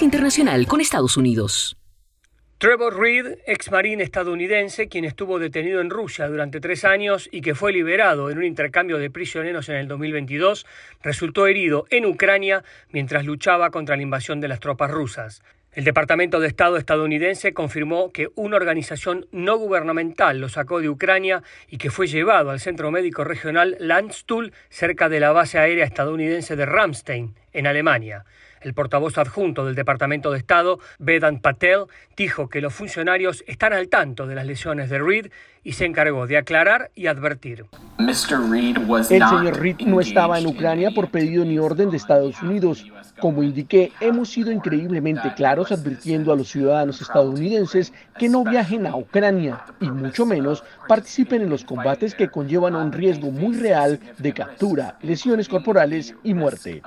Internacional con Estados Unidos. Trevor Reed, ex marín estadounidense, quien estuvo detenido en Rusia durante tres años y que fue liberado en un intercambio de prisioneros en el 2022, resultó herido en Ucrania mientras luchaba contra la invasión de las tropas rusas. El Departamento de Estado estadounidense confirmó que una organización no gubernamental lo sacó de Ucrania y que fue llevado al Centro Médico Regional Landstuhl cerca de la base aérea estadounidense de Ramstein, en Alemania. El portavoz adjunto del Departamento de Estado, Vedant Patel, dijo que los funcionarios están al tanto de las lesiones de Reed y se encargó de aclarar y advertir. El señor Reed no estaba en Ucrania por pedido ni orden de Estados Unidos. Como indiqué, hemos sido increíblemente claros advirtiendo a los ciudadanos estadounidenses que no viajen a Ucrania y mucho menos participen en los combates que conllevan un riesgo muy real de captura, lesiones corporales y muerte.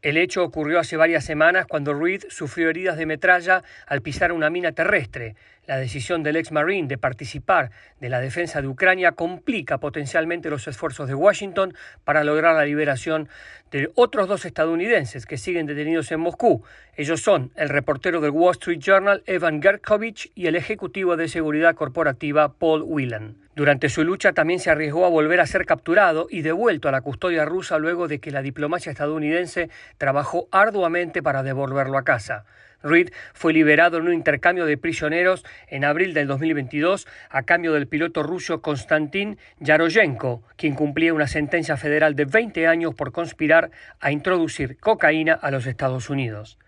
El hecho ocurrió hace varias semanas cuando Reed sufrió heridas de metralla al pisar una mina terrestre. La decisión del ex Marine de participar de la defensa de Ucrania complica potencialmente los esfuerzos de Washington para lograr la liberación de otros dos estadounidenses que siguen detenidos en Moscú. Ellos son el reportero del Wall Street Journal Evan Gerkovich y el ejecutivo de seguridad corporativa Paul Whelan. Durante su lucha también se arriesgó a volver a ser capturado y devuelto a la custodia rusa luego de que la diplomacia estadounidense trabajó arduamente para devolverlo a casa. Reed fue liberado en un intercambio de prisioneros en abril del 2022 a cambio del piloto ruso Konstantin Yaroyenko, quien cumplía una sentencia federal de 20 años por conspirar a introducir cocaína a los Estados Unidos.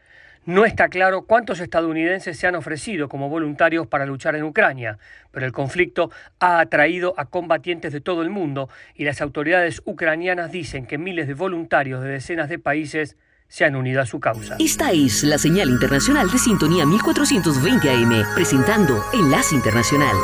No está claro cuántos estadounidenses se han ofrecido como voluntarios para luchar en Ucrania, pero el conflicto ha atraído a combatientes de todo el mundo y las autoridades ucranianas dicen que miles de voluntarios de decenas de países se han unido a su causa. Esta es la señal internacional de sintonía 1420 AM, presentando Enlace Internacional.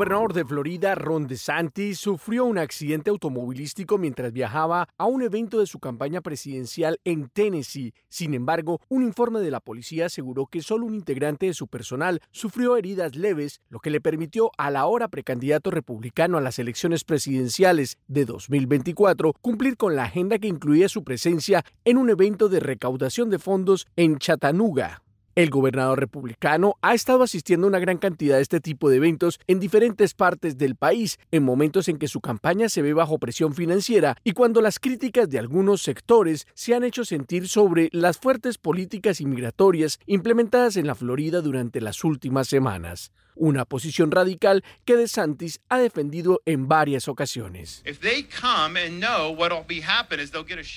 Gobernador de Florida, Ron DeSantis, sufrió un accidente automovilístico mientras viajaba a un evento de su campaña presidencial en Tennessee. Sin embargo, un informe de la policía aseguró que solo un integrante de su personal sufrió heridas leves, lo que le permitió al ahora precandidato republicano a las elecciones presidenciales de 2024 cumplir con la agenda que incluía su presencia en un evento de recaudación de fondos en Chattanooga. El gobernador republicano ha estado asistiendo a una gran cantidad de este tipo de eventos en diferentes partes del país, en momentos en que su campaña se ve bajo presión financiera y cuando las críticas de algunos sectores se han hecho sentir sobre las fuertes políticas inmigratorias implementadas en la Florida durante las últimas semanas una posición radical que DeSantis ha defendido en varias ocasiones.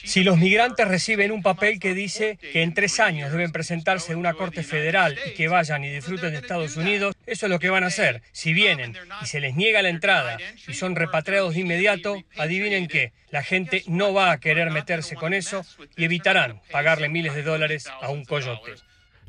Si los migrantes reciben un papel que dice que en tres años deben presentarse en una corte federal y que vayan y disfruten de Estados Unidos, eso es lo que van a hacer. Si vienen y se les niega la entrada y son repatriados de inmediato, adivinen qué, la gente no va a querer meterse con eso y evitarán pagarle miles de dólares a un coyote.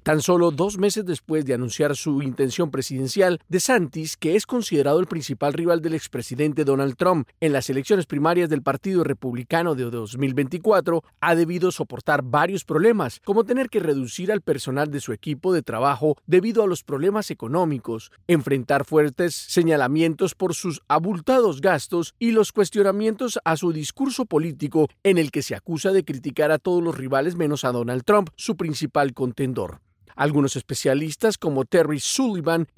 Tan solo dos meses después de anunciar su intención presidencial, DeSantis, que es considerado el principal rival del expresidente Donald Trump en las elecciones primarias del Partido Republicano de 2024, ha debido soportar varios problemas, como tener que reducir al personal de su equipo de trabajo debido a los problemas económicos, enfrentar fuertes señalamientos por sus abultados gastos y los cuestionamientos a su discurso político en el que se acusa de criticar a todos los rivales menos a Donald Trump, su principal contendor. Algunos especialistas como Terry Sullivan,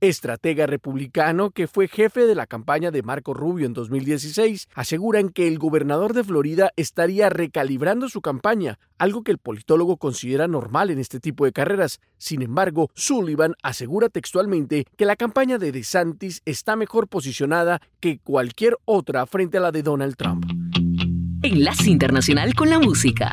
estratega republicano que fue jefe de la campaña de Marco Rubio en 2016, aseguran que el gobernador de Florida estaría recalibrando su campaña, algo que el politólogo considera normal en este tipo de carreras. Sin embargo, Sullivan asegura textualmente que la campaña de DeSantis está mejor posicionada que cualquier otra frente a la de Donald Trump. Enlace Internacional con la Música.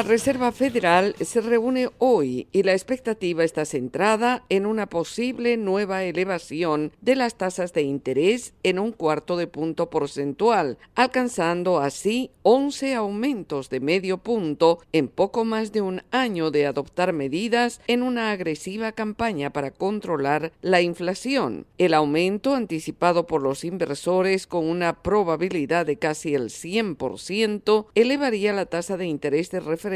La Reserva Federal se reúne hoy y la expectativa está centrada en una posible nueva elevación de las tasas de interés en un cuarto de punto porcentual, alcanzando así 11 aumentos de medio punto en poco más de un año de adoptar medidas en una agresiva campaña para controlar la inflación. El aumento anticipado por los inversores con una probabilidad de casi el 100% elevaría la tasa de interés de referencia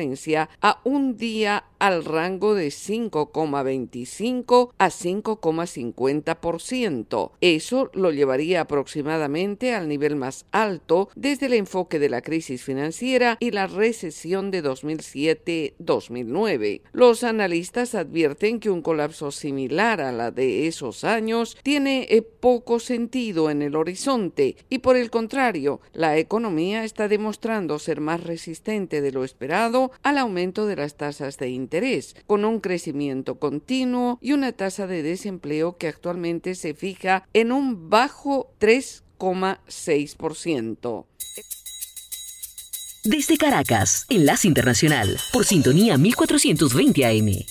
a un día al rango de 5,25 a 5,50%. Eso lo llevaría aproximadamente al nivel más alto desde el enfoque de la crisis financiera y la recesión de 2007-2009. Los analistas advierten que un colapso similar a la de esos años tiene eh, poco sentido en el horizonte y por el contrario, la economía está demostrando ser más resistente de lo esperado al aumento de las tasas de interés, con un crecimiento continuo y una tasa de desempleo que actualmente se fija en un bajo 3,6%. Desde Caracas, Enlace Internacional, por sintonía 1420 AM.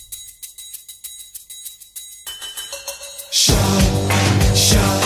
Show, show.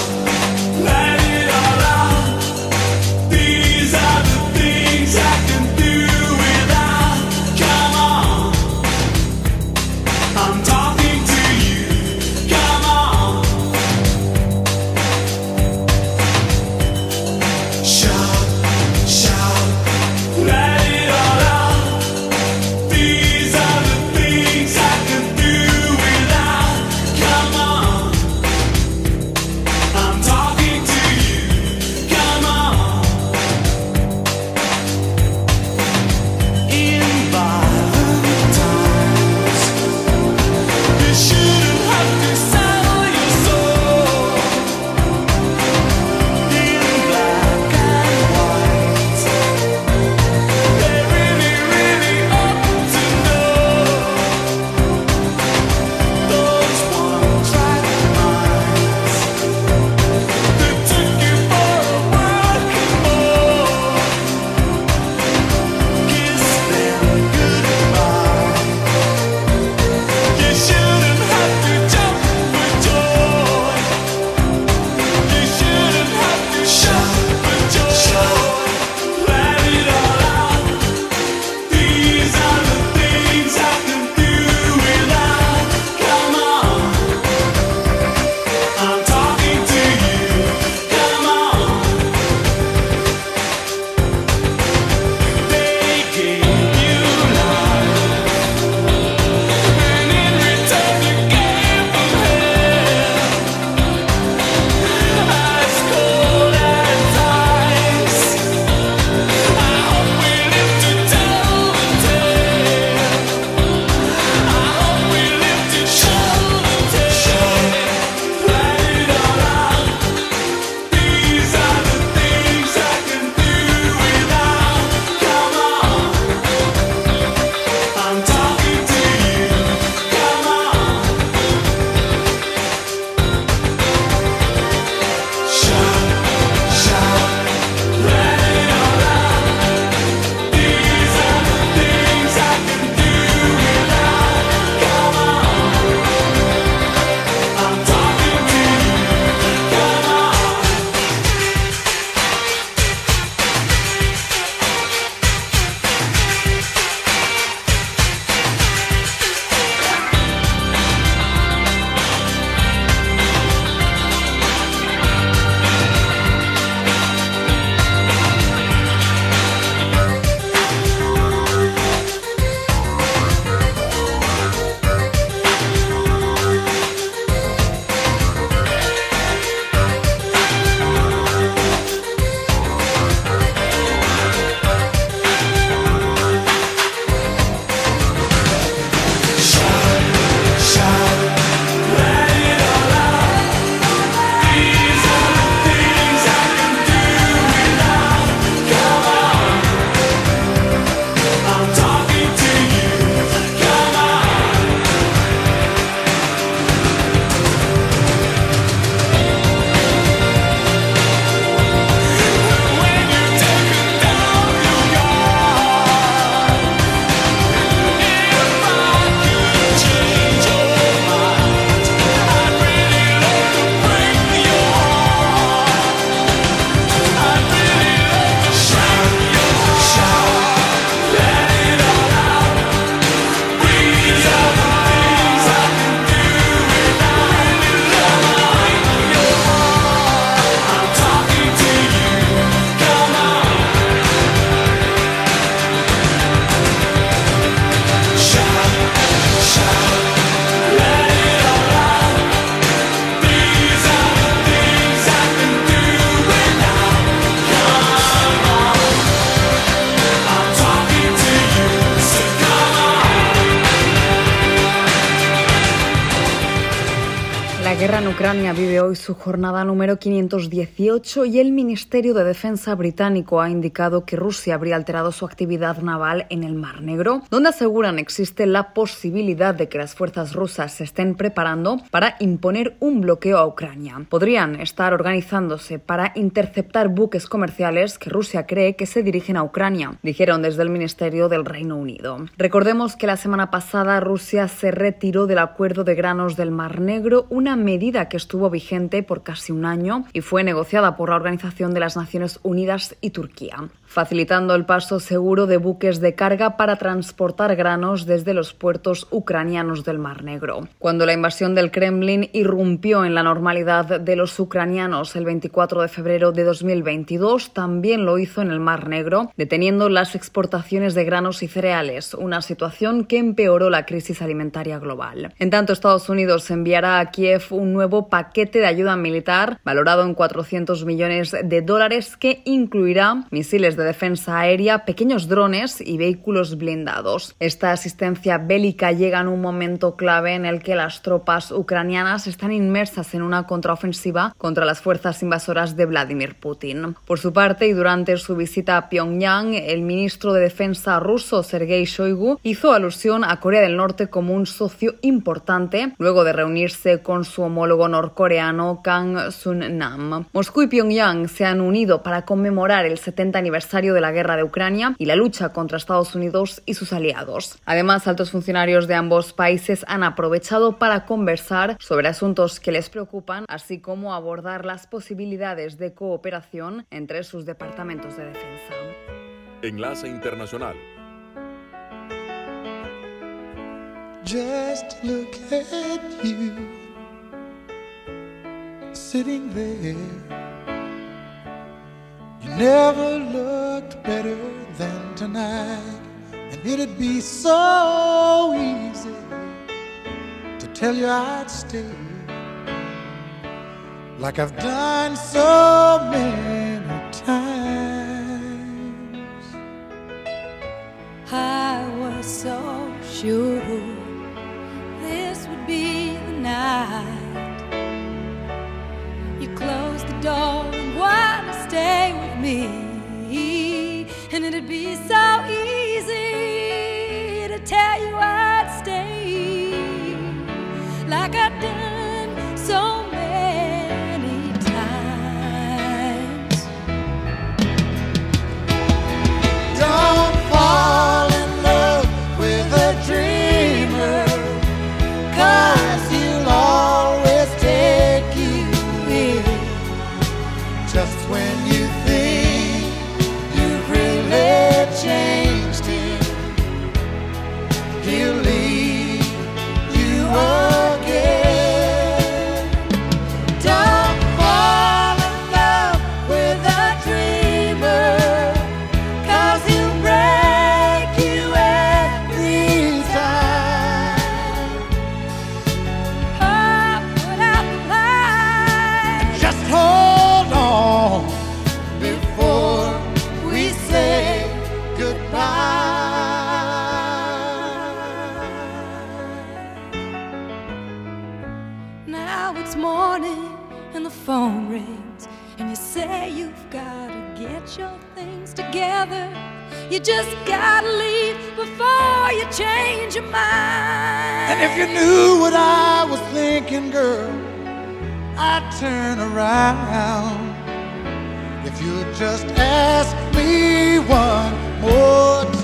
Ucrania vive hoy su jornada número 518 y el Ministerio de Defensa británico ha indicado que Rusia habría alterado su actividad naval en el Mar Negro, donde aseguran existe la posibilidad de que las fuerzas rusas se estén preparando para imponer un bloqueo a Ucrania. Podrían estar organizándose para interceptar buques comerciales que Rusia cree que se dirigen a Ucrania, dijeron desde el Ministerio del Reino Unido. Recordemos que la semana pasada Rusia se retiró del acuerdo de granos del Mar Negro, una medida que estuvo vigente por casi un año y fue negociada por la Organización de las Naciones Unidas y Turquía facilitando el paso seguro de buques de carga para transportar granos desde los puertos ucranianos del Mar Negro. Cuando la invasión del Kremlin irrumpió en la normalidad de los ucranianos el 24 de febrero de 2022, también lo hizo en el Mar Negro, deteniendo las exportaciones de granos y cereales, una situación que empeoró la crisis alimentaria global. En tanto, Estados Unidos enviará a Kiev un nuevo paquete de ayuda militar valorado en 400 millones de dólares que incluirá misiles de defensa aérea, pequeños drones y vehículos blindados. Esta asistencia bélica llega en un momento clave en el que las tropas ucranianas están inmersas en una contraofensiva contra las fuerzas invasoras de Vladimir Putin. Por su parte, y durante su visita a Pyongyang, el ministro de Defensa ruso Sergei Shoigu hizo alusión a Corea del Norte como un socio importante luego de reunirse con su homólogo norcoreano Kang Sun-nam. Moscú y Pyongyang se han unido para conmemorar el 70 aniversario de la guerra de Ucrania y la lucha contra Estados Unidos y sus aliados. Además, altos funcionarios de ambos países han aprovechado para conversar sobre asuntos que les preocupan, así como abordar las posibilidades de cooperación entre sus departamentos de defensa. Enlace Internacional. Just look at you, sitting there. Never looked better than tonight, and it'd be so easy to tell you I'd stay, like I've done so many times. I was so sure this would be the night. You closed the door and it'd be so. You just gotta leave before you change your mind. And if you knew what I was thinking, girl, I'd turn around. If you'd just ask me one more time.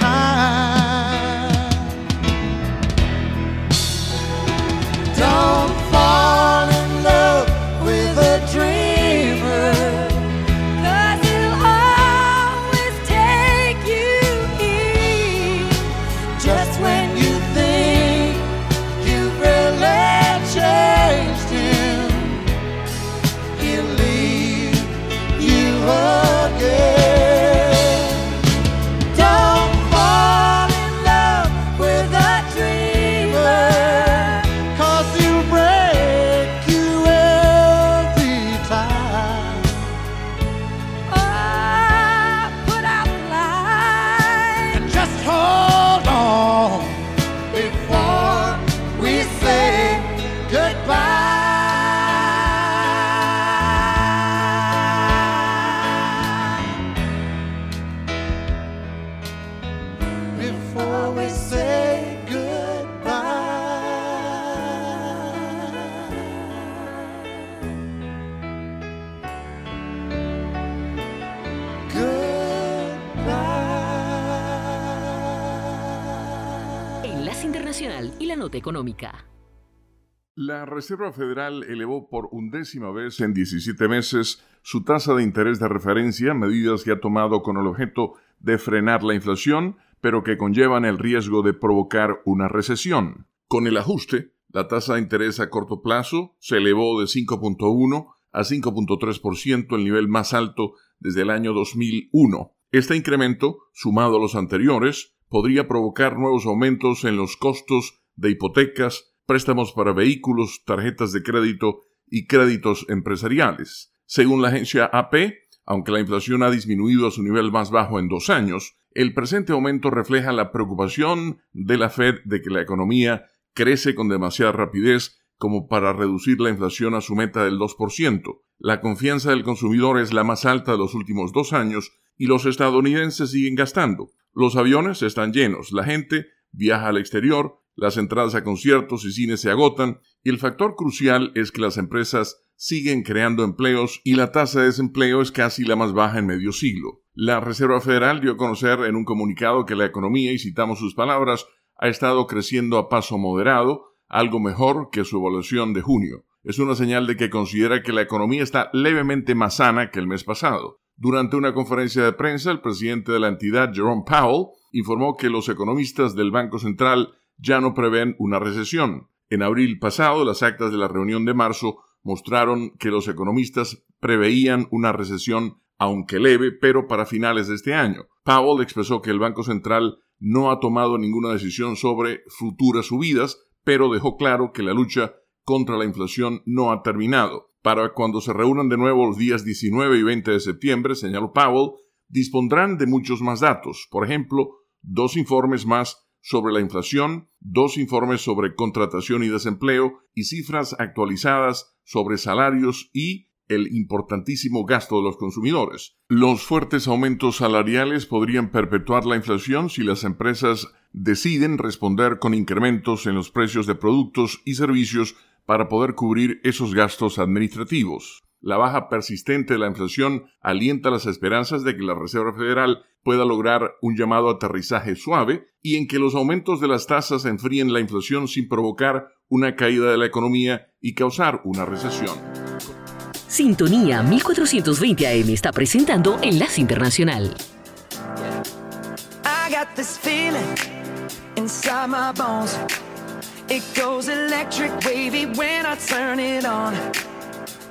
La Reserva Federal elevó por undécima vez en 17 meses su tasa de interés de referencia, medidas que ha tomado con el objeto de frenar la inflación, pero que conllevan el riesgo de provocar una recesión. Con el ajuste, la tasa de interés a corto plazo se elevó de 5.1 a 5.3%, el nivel más alto desde el año 2001. Este incremento, sumado a los anteriores, podría provocar nuevos aumentos en los costos de hipotecas, préstamos para vehículos, tarjetas de crédito y créditos empresariales. Según la agencia AP, aunque la inflación ha disminuido a su nivel más bajo en dos años, el presente aumento refleja la preocupación de la Fed de que la economía crece con demasiada rapidez como para reducir la inflación a su meta del 2%. La confianza del consumidor es la más alta de los últimos dos años y los estadounidenses siguen gastando. Los aviones están llenos, la gente viaja al exterior, las entradas a conciertos y cines se agotan y el factor crucial es que las empresas siguen creando empleos y la tasa de desempleo es casi la más baja en medio siglo. La Reserva Federal dio a conocer en un comunicado que la economía, y citamos sus palabras, ha estado creciendo a paso moderado, algo mejor que su evaluación de junio. Es una señal de que considera que la economía está levemente más sana que el mes pasado. Durante una conferencia de prensa, el presidente de la entidad, Jerome Powell, informó que los economistas del Banco Central ya no prevén una recesión. En abril pasado, las actas de la reunión de marzo mostraron que los economistas preveían una recesión, aunque leve, pero para finales de este año. Powell expresó que el Banco Central no ha tomado ninguna decisión sobre futuras subidas, pero dejó claro que la lucha contra la inflación no ha terminado. Para cuando se reúnan de nuevo los días 19 y 20 de septiembre, señaló Powell, dispondrán de muchos más datos, por ejemplo, dos informes más sobre la inflación, dos informes sobre contratación y desempleo y cifras actualizadas sobre salarios y el importantísimo gasto de los consumidores. Los fuertes aumentos salariales podrían perpetuar la inflación si las empresas deciden responder con incrementos en los precios de productos y servicios para poder cubrir esos gastos administrativos. La baja persistente de la inflación alienta las esperanzas de que la Reserva Federal pueda lograr un llamado aterrizaje suave y en que los aumentos de las tasas enfríen la inflación sin provocar una caída de la economía y causar una recesión. Sintonía 1420 AM está presentando Enlace Internacional. I got this feeling inside my bones. It goes electric wavy when I turn it on.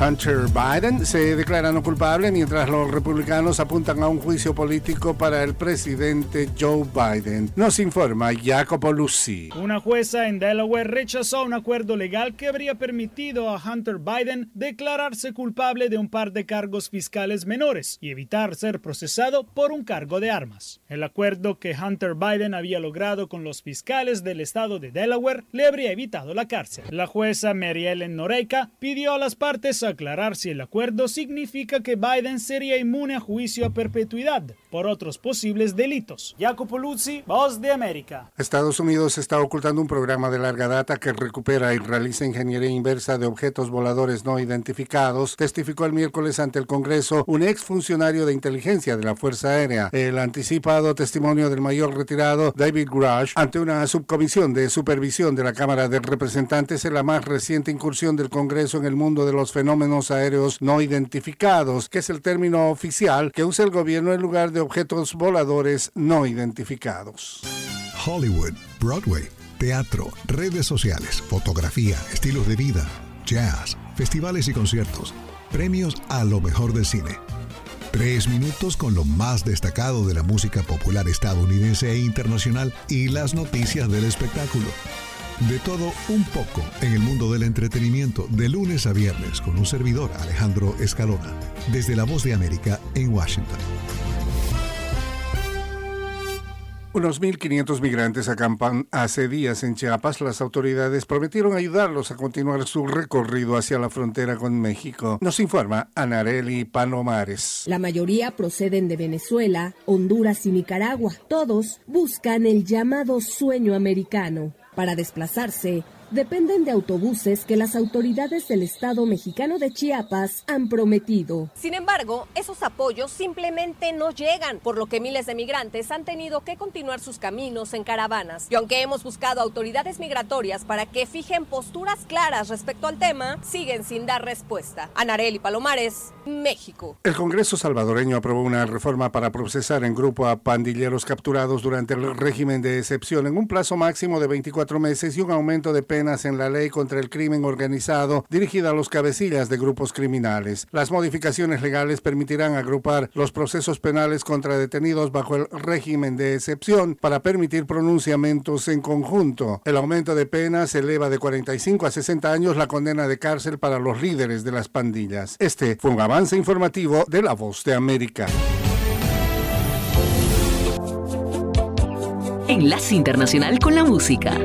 Hunter Biden se declara no culpable mientras los republicanos apuntan a un juicio político para el presidente Joe Biden. Nos informa Jacopo Lucy. Una jueza en Delaware rechazó un acuerdo legal que habría permitido a Hunter Biden declararse culpable de un par de cargos fiscales menores y evitar ser procesado por un cargo de armas. El acuerdo que Hunter Biden había logrado con los fiscales del estado de Delaware le habría evitado la cárcel. La jueza Mary Ellen Noreika pidió a las partes aclarar si el acuerdo significa que Biden sería inmune a juicio a perpetuidad por otros posibles delitos. Jacopo Luzzi, Voz de América. Estados Unidos está ocultando un programa de larga data que recupera y realiza ingeniería inversa de objetos voladores no identificados, testificó el miércoles ante el Congreso un exfuncionario de inteligencia de la Fuerza Aérea. El anticipado testimonio del mayor retirado David Grush ante una subcomisión de supervisión de la Cámara de Representantes en la más reciente incursión del Congreso en el mundo de los fenómenos aéreos no identificados, que es el término oficial que usa el gobierno en lugar de objetos voladores no identificados. Hollywood, Broadway, teatro, redes sociales, fotografía, estilos de vida, jazz, festivales y conciertos, premios a lo mejor del cine. Tres minutos con lo más destacado de la música popular estadounidense e internacional y las noticias del espectáculo. De todo un poco en el mundo del entretenimiento de lunes a viernes con un servidor Alejandro Escalona, desde La Voz de América en Washington. Unos 1.500 migrantes acampan hace días en Chiapas. Las autoridades prometieron ayudarlos a continuar su recorrido hacia la frontera con México. Nos informa Anareli Panomares. La mayoría proceden de Venezuela, Honduras y Nicaragua. Todos buscan el llamado sueño americano. Para desplazarse, dependen de autobuses que las autoridades del Estado mexicano de Chiapas han prometido. Sin embargo, esos apoyos simplemente no llegan, por lo que miles de migrantes han tenido que continuar sus caminos en caravanas. Y aunque hemos buscado autoridades migratorias para que fijen posturas claras respecto al tema, siguen sin dar respuesta. Anareli Palomares, México. El Congreso salvadoreño aprobó una reforma para procesar en grupo a pandilleros capturados durante el régimen de excepción en un plazo máximo de 24 meses y un aumento de pena en la ley contra el crimen organizado dirigida a los cabecillas de grupos criminales. Las modificaciones legales permitirán agrupar los procesos penales contra detenidos bajo el régimen de excepción para permitir pronunciamientos en conjunto. El aumento de penas eleva de 45 a 60 años la condena de cárcel para los líderes de las pandillas. Este fue un avance informativo de La Voz de América. Enlace Internacional con la Música.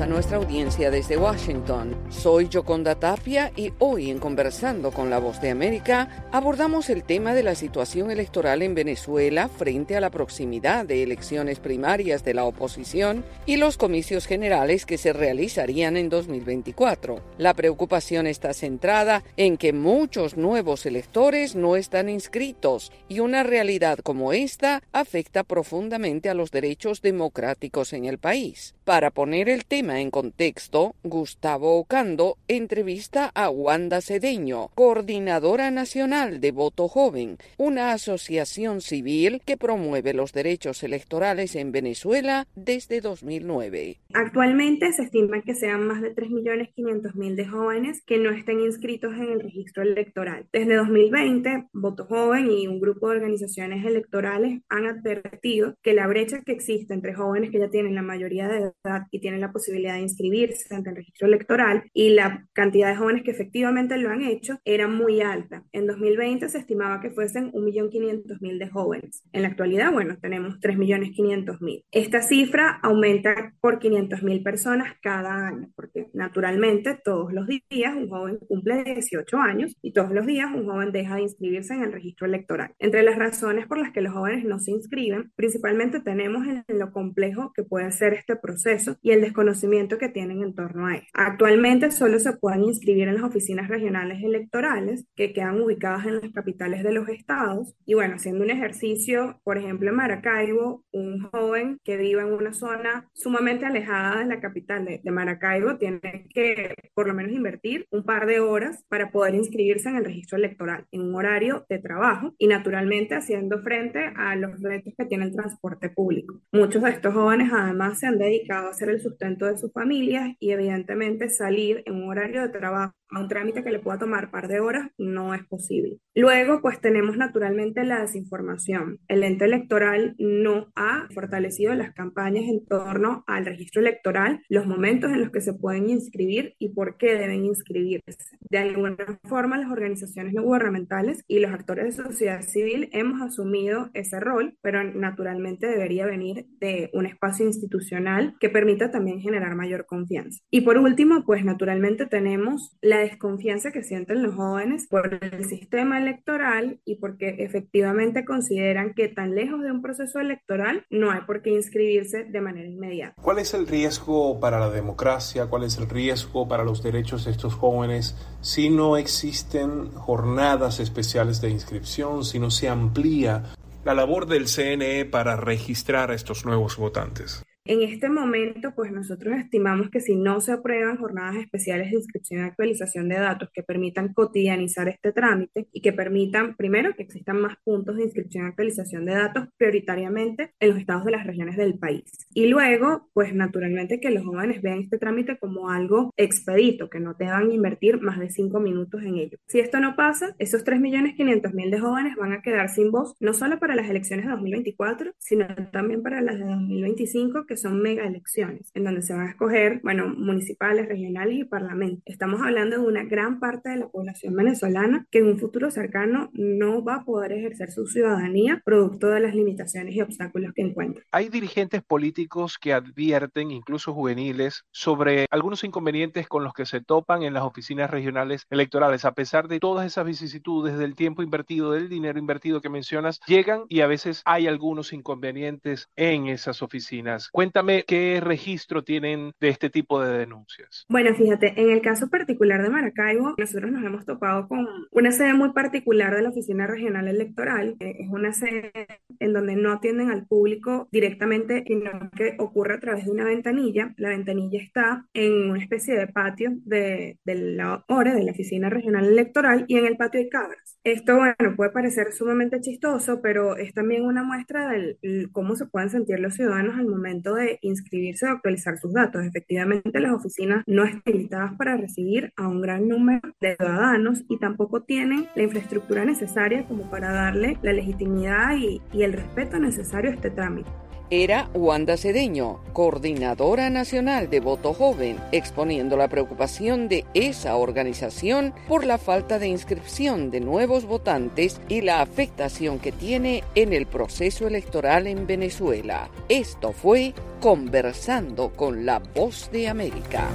A nuestra audiencia desde Washington. Soy Yoconda Tapia y hoy en Conversando con la Voz de América abordamos el tema de la situación electoral en Venezuela frente a la proximidad de elecciones primarias de la oposición y los comicios generales que se realizarían en 2024. La preocupación está centrada en que muchos nuevos electores no están inscritos y una realidad como esta afecta profundamente a los derechos democráticos en el país. Para poner el tema en contexto, Gustavo Ocando entrevista a Wanda Cedeño, coordinadora nacional de Voto Joven, una asociación civil que promueve los derechos electorales en Venezuela desde 2009. Actualmente se estima que sean más de 3.500.000 de jóvenes que no estén inscritos en el registro electoral. Desde 2020, Voto Joven y un grupo de organizaciones electorales han advertido que la brecha que existe entre jóvenes que ya tienen la mayoría de edad y tienen la posibilidad de inscribirse ante el registro electoral y la cantidad de jóvenes que efectivamente lo han hecho era muy alta. En 2020 se estimaba que fuesen 1.500.000 de jóvenes. En la actualidad, bueno, tenemos 3.500.000. Esta cifra aumenta por 500.000 personas cada año, porque naturalmente todos los días un joven cumple 18 años y todos los días un joven deja de inscribirse en el registro electoral. Entre las razones por las que los jóvenes no se inscriben, principalmente tenemos en lo complejo que puede ser este proceso y el desconocimiento que tienen en torno a él. Actualmente solo se pueden inscribir en las oficinas regionales electorales que quedan ubicadas en las capitales de los estados y bueno, haciendo un ejercicio, por ejemplo en Maracaibo, un joven que viva en una zona sumamente alejada de la capital de, de Maracaibo tiene que por lo menos invertir un par de horas para poder inscribirse en el registro electoral en un horario de trabajo y naturalmente haciendo frente a los retos que tiene el transporte público. Muchos de estos jóvenes además se han dedicado a hacer el sustento de sus familias y evidentemente salir en un horario de trabajo a un trámite que le pueda tomar par de horas no es posible. Luego, pues tenemos naturalmente la desinformación. El ente electoral no ha fortalecido las campañas en torno al registro electoral, los momentos en los que se pueden inscribir y por qué deben inscribirse. De alguna forma, las organizaciones no gubernamentales y los actores de sociedad civil hemos asumido ese rol, pero naturalmente debería venir de un espacio institucional que permita también generar mayor confianza. Y por último, pues naturalmente tenemos la desconfianza que sienten los jóvenes por el sistema electoral y porque efectivamente consideran que tan lejos de un proceso electoral no hay por qué inscribirse de manera inmediata. ¿Cuál es el riesgo para la democracia? ¿Cuál es el riesgo para los derechos de estos jóvenes si no existen jornadas especiales de inscripción, si no se amplía la labor del CNE para registrar a estos nuevos votantes? En este momento, pues nosotros estimamos que si no se aprueban jornadas especiales de inscripción y actualización de datos que permitan cotidianizar este trámite y que permitan, primero, que existan más puntos de inscripción y actualización de datos prioritariamente en los estados de las regiones del país. Y luego, pues naturalmente que los jóvenes vean este trámite como algo expedito, que no te van a invertir más de cinco minutos en ello. Si esto no pasa, esos 3.500.000 de jóvenes van a quedar sin voz, no solo para las elecciones de 2024, sino también para las de 2025, que son mega elecciones, en donde se van a escoger, bueno, municipales, regionales y parlamentos. Estamos hablando de una gran parte de la población venezolana que en un futuro cercano no va a poder ejercer su ciudadanía producto de las limitaciones y obstáculos que encuentra. Hay dirigentes políticos que advierten, incluso juveniles, sobre algunos inconvenientes con los que se topan en las oficinas regionales electorales, a pesar de todas esas vicisitudes del tiempo invertido, del dinero invertido que mencionas, llegan y a veces hay algunos inconvenientes en esas oficinas. Cuéntame qué registro tienen de este tipo de denuncias. Bueno, fíjate, en el caso particular de Maracaibo, nosotros nos hemos topado con una sede muy particular de la Oficina Regional Electoral. Es una sede en donde no atienden al público directamente, sino que ocurre a través de una ventanilla. La ventanilla está en una especie de patio de, de la ORE, de la Oficina Regional Electoral, y en el patio hay cabras. Esto, bueno, puede parecer sumamente chistoso, pero es también una muestra de cómo se pueden sentir los ciudadanos al momento de inscribirse o actualizar sus datos. Efectivamente, las oficinas no están habilitadas para recibir a un gran número de ciudadanos y tampoco tienen la infraestructura necesaria como para darle la legitimidad y, y el respeto necesario a este trámite era Wanda Cedeño, coordinadora nacional de Voto Joven, exponiendo la preocupación de esa organización por la falta de inscripción de nuevos votantes y la afectación que tiene en el proceso electoral en Venezuela. Esto fue Conversando con la Voz de América.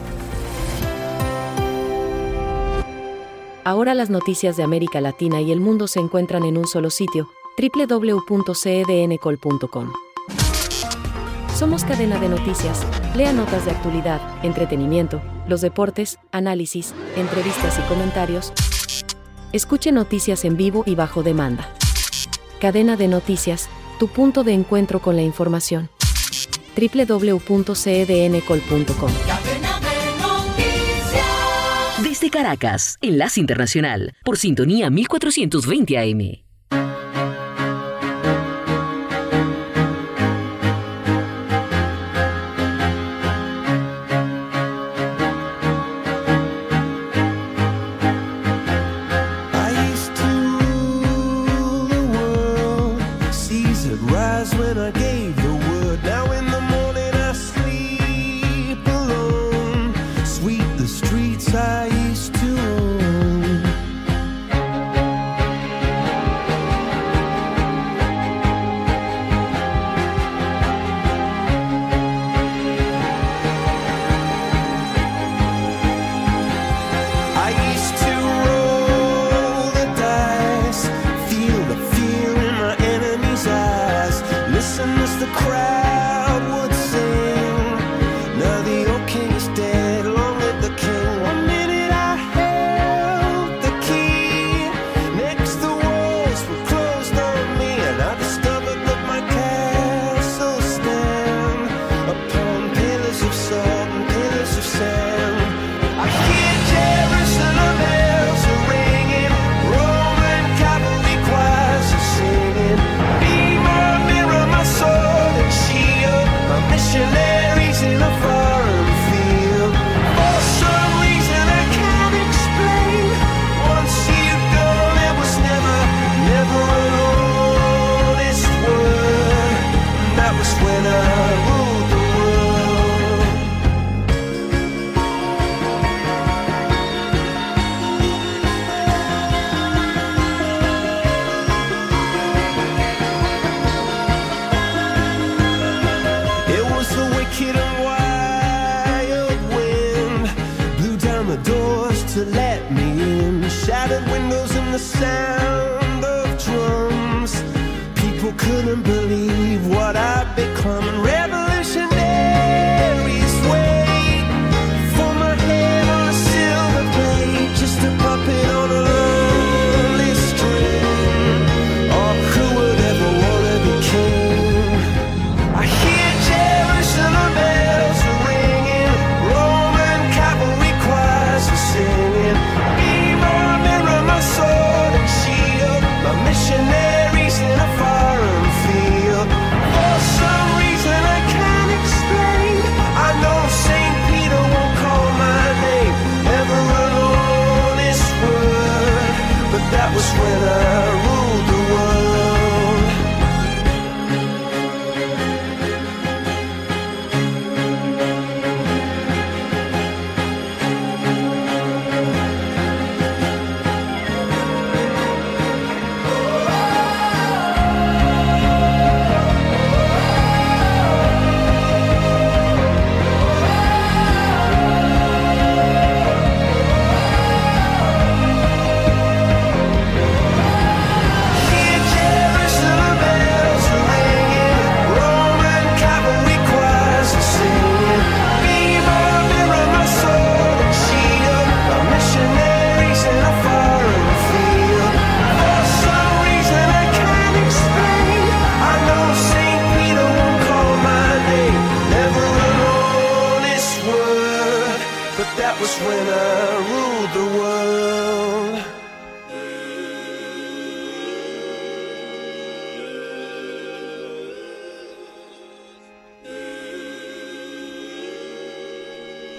Ahora las noticias de América Latina y el mundo se encuentran en un solo sitio, www.cedncol.com. Somos cadena de noticias. Lea notas de actualidad, entretenimiento, los deportes, análisis, entrevistas y comentarios. Escuche noticias en vivo y bajo demanda. Cadena de noticias, tu punto de encuentro con la información. www.cedncol.com. Desde Caracas, Enlace Internacional, por sintonía 1420 AM.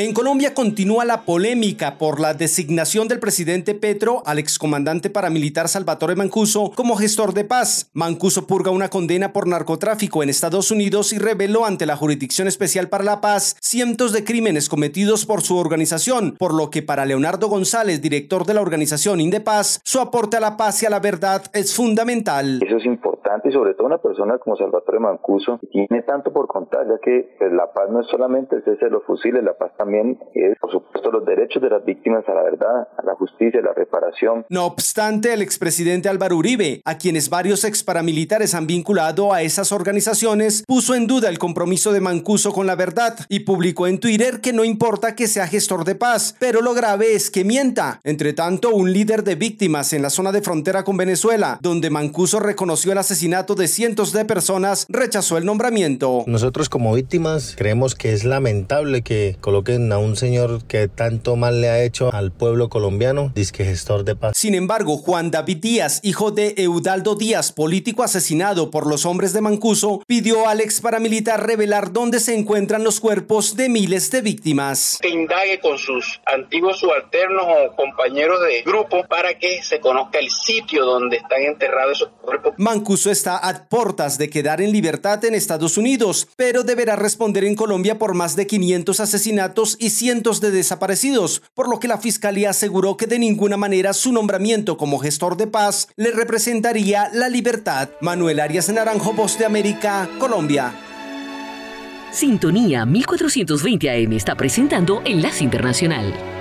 En Colombia continúa la polémica por la designación del presidente Petro al excomandante paramilitar Salvatore Mancuso como gestor de paz. Mancuso purga una condena por narcotráfico en Estados Unidos y reveló ante la Jurisdicción Especial para la Paz cientos de crímenes cometidos por su organización, por lo que para Leonardo González, director de la organización Indepaz, su aporte a la paz y a la verdad es fundamental. Eso es importante y sobre todo una persona como Salvatore Mancuso tiene tanto por contar, ya que pues, la paz no es solamente el cese de los fusiles, la paz también es, por supuesto, los derechos de las víctimas a la verdad, a la justicia, a la reparación. No obstante, el expresidente Álvaro Uribe, a quienes varios exparamilitares han vinculado a esas organizaciones, puso en duda el compromiso de Mancuso con la verdad y publicó en Twitter que no importa que sea gestor de paz, pero lo grave es que mienta. Entre tanto, un líder de víctimas en la zona de frontera con Venezuela, donde Mancuso reconoció el asesinato de cientos de personas, rechazó el nombramiento. Nosotros como víctimas creemos que es lamentable que coloquen a un señor que tanto mal le ha hecho al pueblo colombiano, disque gestor de paz. Sin embargo, Juan David Díaz, hijo de Eudaldo Díaz, político asesinado por los hombres de Mancuso, pidió al ex paramilitar revelar dónde se encuentran los cuerpos de miles de víctimas. Que indague con sus antiguos subalternos o compañeros de grupo para que se conozca el sitio donde están enterrados esos cuerpos. Mancuso está a portas de quedar en libertad en Estados Unidos, pero deberá responder en Colombia por más de 500 asesinatos y cientos de desaparecidos, por lo que la fiscalía aseguró que de ninguna manera su nombramiento como gestor de paz le representaría la libertad. Manuel Arias Naranjo, Voz de América, Colombia. Sintonía 1420 AM está presentando Enlace Internacional.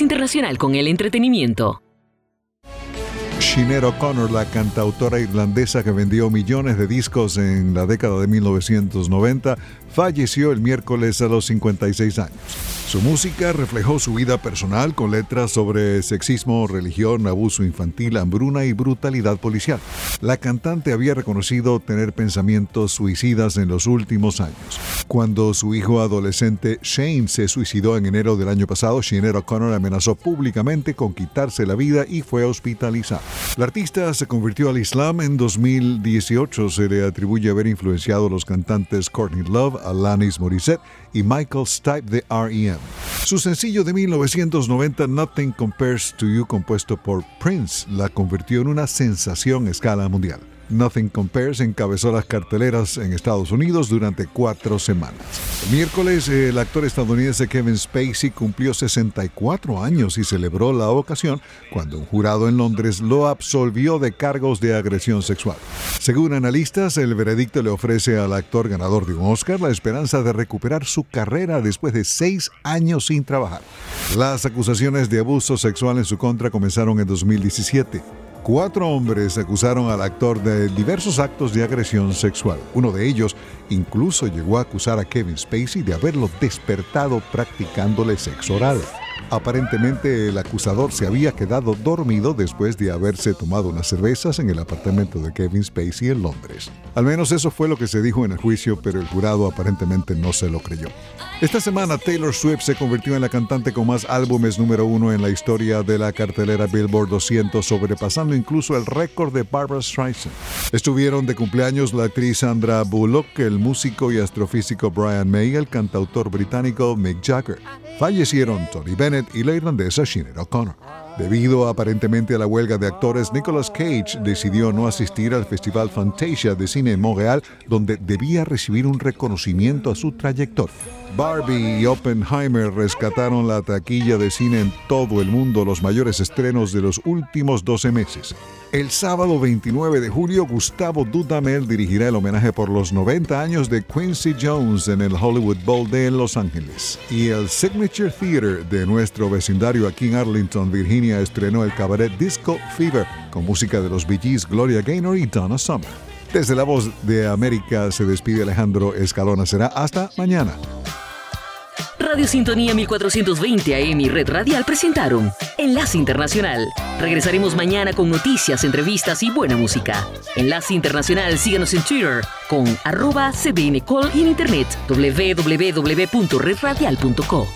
Internacional con el Entretenimiento. Sinead O'Connor, la cantautora irlandesa que vendió millones de discos en la década de 1990, falleció el miércoles a los 56 años. Su música reflejó su vida personal con letras sobre sexismo, religión, abuso infantil, hambruna y brutalidad policial. La cantante había reconocido tener pensamientos suicidas en los últimos años. Cuando su hijo adolescente Shane se suicidó en enero del año pasado, Sinead O'Connor amenazó públicamente con quitarse la vida y fue hospitalizada. La artista se convirtió al Islam en 2018. Se le atribuye haber influenciado a los cantantes Courtney Love, Alanis Morissette y Michael Stipe de R.E.M. Su sencillo de 1990, Nothing Compares to You, compuesto por Prince, la convirtió en una sensación a escala mundial. Nothing Compares encabezó las carteleras en Estados Unidos durante cuatro semanas. El miércoles, el actor estadounidense Kevin Spacey cumplió 64 años y celebró la ocasión cuando un jurado en Londres lo absolvió de cargos de agresión sexual. Según analistas, el veredicto le ofrece al actor ganador de un Oscar la esperanza de recuperar su carrera después de seis años sin trabajar. Las acusaciones de abuso sexual en su contra comenzaron en 2017. Cuatro hombres acusaron al actor de diversos actos de agresión sexual. Uno de ellos incluso llegó a acusar a Kevin Spacey de haberlo despertado practicándole sexo oral. Aparentemente el acusador se había quedado dormido después de haberse tomado unas cervezas en el apartamento de Kevin Spacey en Londres. Al menos eso fue lo que se dijo en el juicio, pero el jurado aparentemente no se lo creyó. Esta semana Taylor Swift se convirtió en la cantante con más álbumes número uno en la historia de la cartelera Billboard 200, sobrepasando incluso el récord de Barbara Streisand. Estuvieron de cumpleaños la actriz Sandra Bullock, el músico y astrofísico Brian May, el cantautor británico Mick Jagger. Fallecieron Tony Y la irlandesa Sinead O'Connor. Debido aparentemente a la huelga de actores, Nicolas Cage decidió no asistir al Festival Fantasia de Cine en Montreal, donde debía recibir un reconocimiento a su trayectoria. Barbie y Oppenheimer rescataron la taquilla de cine en todo el mundo, los mayores estrenos de los últimos 12 meses. El sábado 29 de julio, Gustavo Dudamel dirigirá el homenaje por los 90 años de Quincy Jones en el Hollywood Bowl de Los Ángeles. Y el Signature Theater de nuestro vecindario aquí en Arlington, Virginia, estrenó el cabaret Disco Fever con música de los Bee Gees, Gloria Gaynor y Donna Summer. Desde la voz de América se despide Alejandro Escalona. Será hasta mañana. Radio Sintonía 1420 AM y Red Radial presentaron Enlace Internacional. Regresaremos mañana con noticias, entrevistas y buena música. Enlace Internacional, síganos en Twitter con arroba cdncall y en internet www.redradial.co.